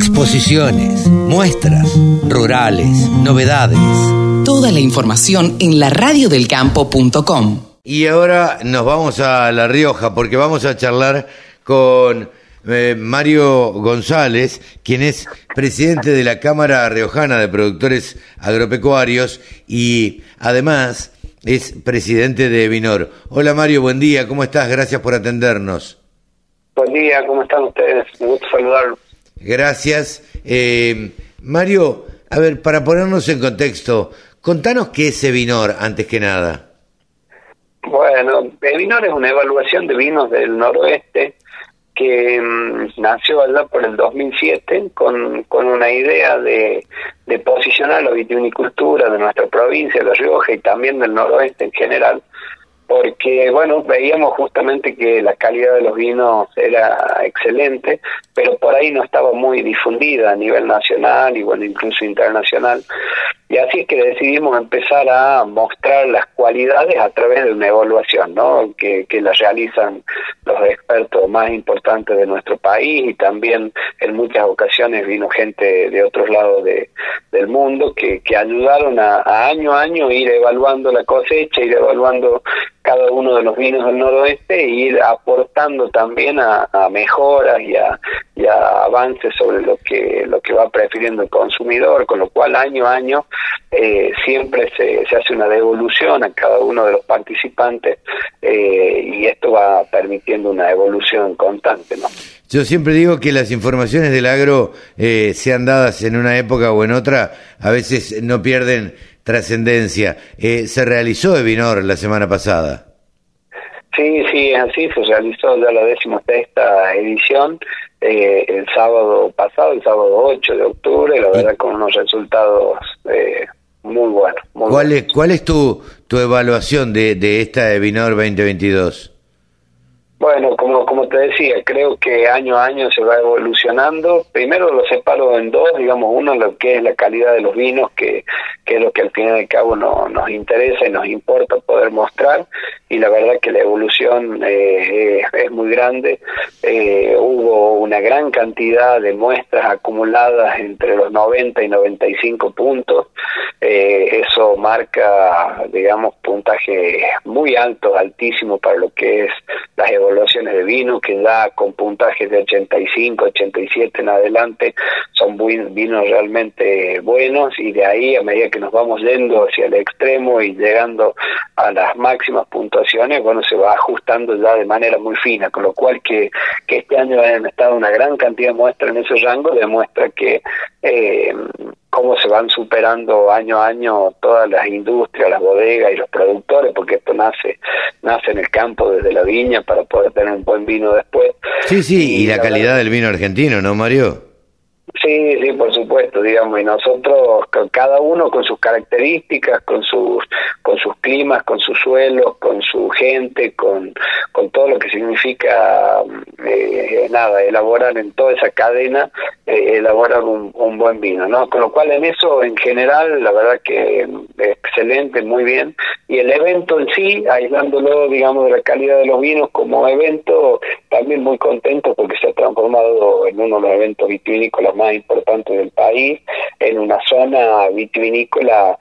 exposiciones, muestras, rurales, novedades. Toda la información en la radiodelcampo.com. Y ahora nos vamos a La Rioja porque vamos a charlar con eh, Mario González, quien es presidente de la Cámara Riojana de Productores Agropecuarios y además es presidente de Vinor. Hola Mario, buen día, ¿cómo estás? Gracias por atendernos. Buen día, ¿cómo están ustedes? Me gusta saludarlos. Gracias. Eh, Mario, a ver, para ponernos en contexto, contanos qué es Evinor antes que nada. Bueno, Evinor es una evaluación de vinos del noroeste que mm, nació allá por el 2007 con, con una idea de, de posicionar la vitivinicultura de nuestra provincia, de La Rioja y también del noroeste en general porque bueno, veíamos justamente que la calidad de los vinos era excelente, pero por ahí no estaba muy difundida a nivel nacional y bueno, incluso internacional. Y así es que decidimos empezar a mostrar las cualidades a través de una evaluación, ¿no? Que, que la realizan los expertos más importantes de nuestro país y también en muchas ocasiones vino gente de otros lados de, del mundo que, que ayudaron a, a año a año ir evaluando la cosecha, ir evaluando cada uno de los vinos del noroeste e ir aportando también a, mejoras y a, y a, avances sobre lo que lo que va prefiriendo el consumidor, con lo cual año a año eh, siempre se, se hace una devolución a cada uno de los participantes eh, y esto va permitiendo una evolución constante, ¿no? Yo siempre digo que las informaciones del agro, eh, sean dadas en una época o en otra, a veces no pierden trascendencia. Eh, se realizó Evinor la semana pasada. Sí, sí, así se realizó ya la decimosexta edición eh, el sábado pasado, el sábado 8 de octubre, la verdad con unos resultados eh, muy buenos. Muy ¿Cuál, buenos. Es, ¿Cuál es tu, tu evaluación de, de esta Evinor 2022? Bueno, como, como te decía, creo que año a año se va evolucionando. Primero lo separo en dos, digamos, uno lo que es la calidad de los vinos, que, que es lo que al fin y al cabo no, nos interesa y nos importa poder mostrar, y la verdad que la evolución eh, es, muy grande. Eh, hubo una gran cantidad de muestras acumuladas entre los 90 y 95 puntos. Eh, eso marca, digamos, puntajes muy altos, altísimos para lo que es las evaluaciones de vino, que da con puntajes de 85, 87 en adelante, son vinos realmente buenos y de ahí a medida que nos vamos yendo hacia el extremo y llegando a las máximas puntuaciones, bueno, se va ajustando ya de manera muy fina, con lo cual que, que este año hayan estado una gran cantidad de muestras en ese rango demuestra que eh, cómo se van superando año a año todas las industrias, las bodegas y los productores, porque esto nace nace en el campo desde la viña para poder tener un buen vino después. Sí, sí, y, y la, la calidad verdad, del vino argentino, ¿no, Mario? Sí, sí, por supuesto, digamos, y nosotros, cada uno con sus características, con sus, con sus climas, con sus suelos, con su gente, con, con todo lo que significa, eh, nada, elaborar en toda esa cadena, eh, elaborar un, un, buen vino, ¿no? Con lo cual en eso, en general, la verdad que excelente, muy bien, y el evento en sí, aislándolo, digamos, de la calidad de los vinos como evento, también muy contento porque se ha transformado en uno de los eventos vitivinícolas más importantes del país, en una zona vitivinícola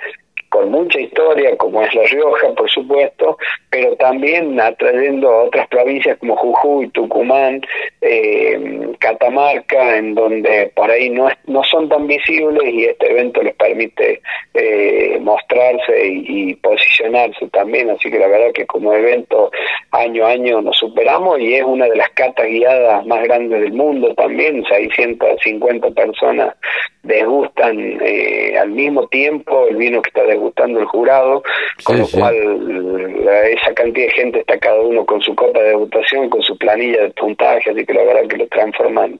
con mucha historia, como es La Rioja, por supuesto, pero también atrayendo a otras provincias como Jujuy, Tucumán, eh, Catamarca, en donde por ahí no, es, no son tan visibles y este evento les permite eh, mostrarse y, posicionarse también. Así que la verdad que como evento año a año nos superamos y es una de las catas guiadas más grandes del mundo también, 650 personas degustan eh, al mismo tiempo el vino que está degustando el jurado, con sí, lo sí. cual la, esa cantidad de gente está cada uno con su copa de degustación, con su planilla de puntaje, así que la verdad que lo transforman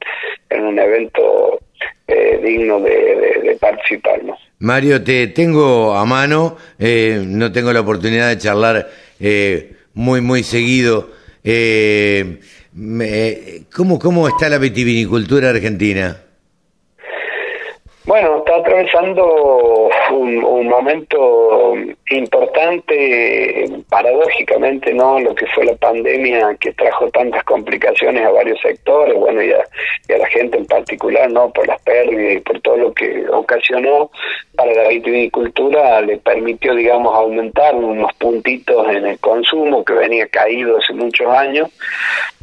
en un evento eh, digno de, de, de, participar. ¿no? Mario, te tengo a mano, eh, no tengo la oportunidad de charlar eh, muy, muy seguido. Me, ¿cómo, ¿Cómo está la vitivinicultura argentina? Bueno, está atravesando un, momento importante, paradójicamente, ¿no? Lo que fue la pandemia que trajo tantas complicaciones a varios sectores, bueno, y a, la gente en particular, ¿no? Por las pérdidas y por todo lo que ocasionó para la viticultura, le permitió, digamos, aumentar unos puntitos en el consumo que venía caído hace muchos años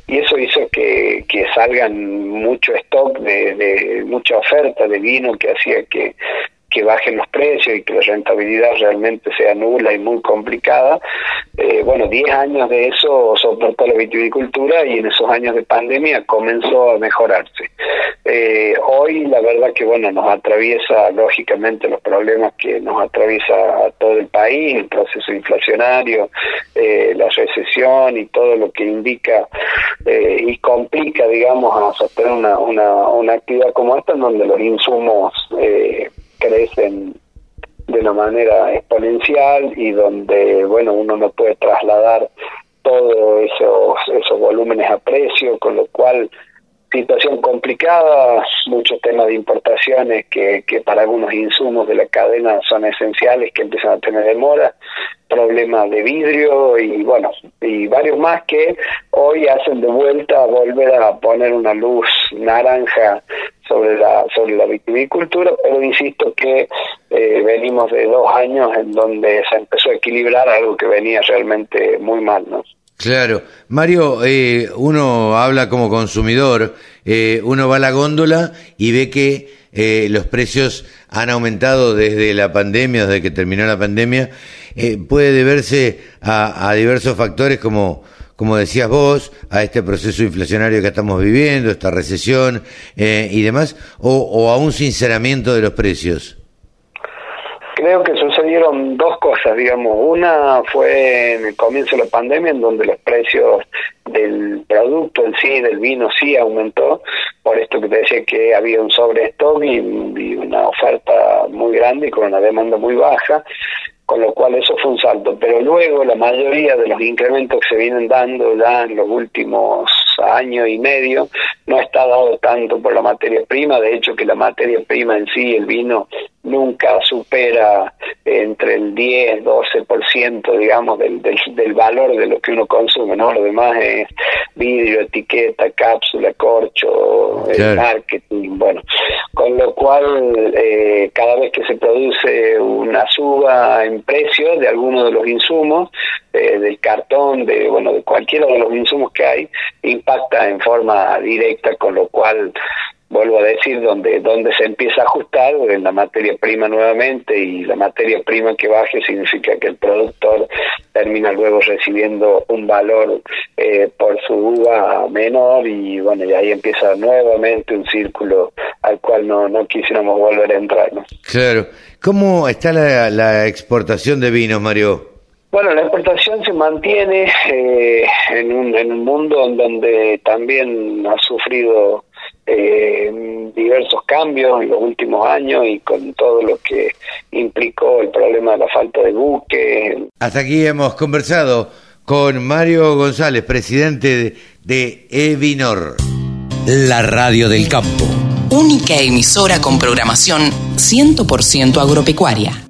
y eso hizo que, que salgan mucho stock de, de mucha oferta de vino que hacía que que bajen los precios y que la rentabilidad realmente sea nula y muy complicada. Eh, bueno, 10 años de eso soportó la viticultura y en esos años de pandemia comenzó a mejorarse. Eh, hoy la verdad que bueno nos atraviesa lógicamente los problemas que nos atraviesa a todo el país, el proceso inflacionario, eh, la recesión y todo lo que indica y complica digamos a sostener una, una, una actividad como esta en donde los insumos eh, crecen de una manera exponencial y donde bueno uno no puede trasladar todos esos esos volúmenes a precio con lo cual situación complicada muchos temas de importaciones que, que para algunos insumos de la cadena son esenciales que empiezan a tener demora problemas de vidrio y bueno y varios más que hoy hacen de vuelta volver a poner una luz naranja sobre la sobre la viticultura, pero insisto que eh, venimos de dos años en donde se empezó a equilibrar algo que venía realmente muy mal, ¿no? Claro, Mario, eh, uno habla como consumidor, eh, uno va a la góndola y ve que eh, los precios han aumentado desde la pandemia, desde que terminó la pandemia, eh, puede deberse a, a diversos factores como como decías vos, a este proceso inflacionario que estamos viviendo, esta recesión eh, y demás, o, o a un sinceramiento de los precios? Creo que sucedieron dos cosas, digamos. Una fue en el comienzo de la pandemia, en donde los precios del producto en sí, del vino, sí aumentó, por esto que te decía que había un sobrestock y, y una oferta muy grande y con una demanda muy baja con lo cual eso fue un salto. Pero luego la mayoría de los incrementos que se vienen dando ya en los últimos años y medio no está dado tanto por la materia prima, de hecho que la materia prima en sí, el vino, nunca supera entre el 10, 12%, digamos, del, del, del valor de lo que uno consume, ¿no? Lo demás es vidrio, etiqueta, cápsula, corcho, marketing, bueno, con lo cual eh, cada vez que se produce una suba en precio de alguno de los insumos, eh, del cartón, de bueno, de cualquiera de los insumos que hay, impacta en forma directa, con lo cual vuelvo a decir, donde, donde se empieza a ajustar en la materia prima nuevamente y la materia prima que baje significa que el productor termina luego recibiendo un valor eh, por su uva menor y bueno, y ahí empieza nuevamente un círculo al cual no, no quisiéramos volver a entrar. ¿no? Claro. ¿Cómo está la, la exportación de vinos, Mario? Bueno, la exportación se mantiene eh, en, un, en un mundo en donde también ha sufrido eh, diversos cambios en los últimos años y con todo lo que implicó el problema de la falta de buque. Hasta aquí hemos conversado con Mario González, presidente de Evinor. La radio del campo. Única emisora con programación 100% agropecuaria.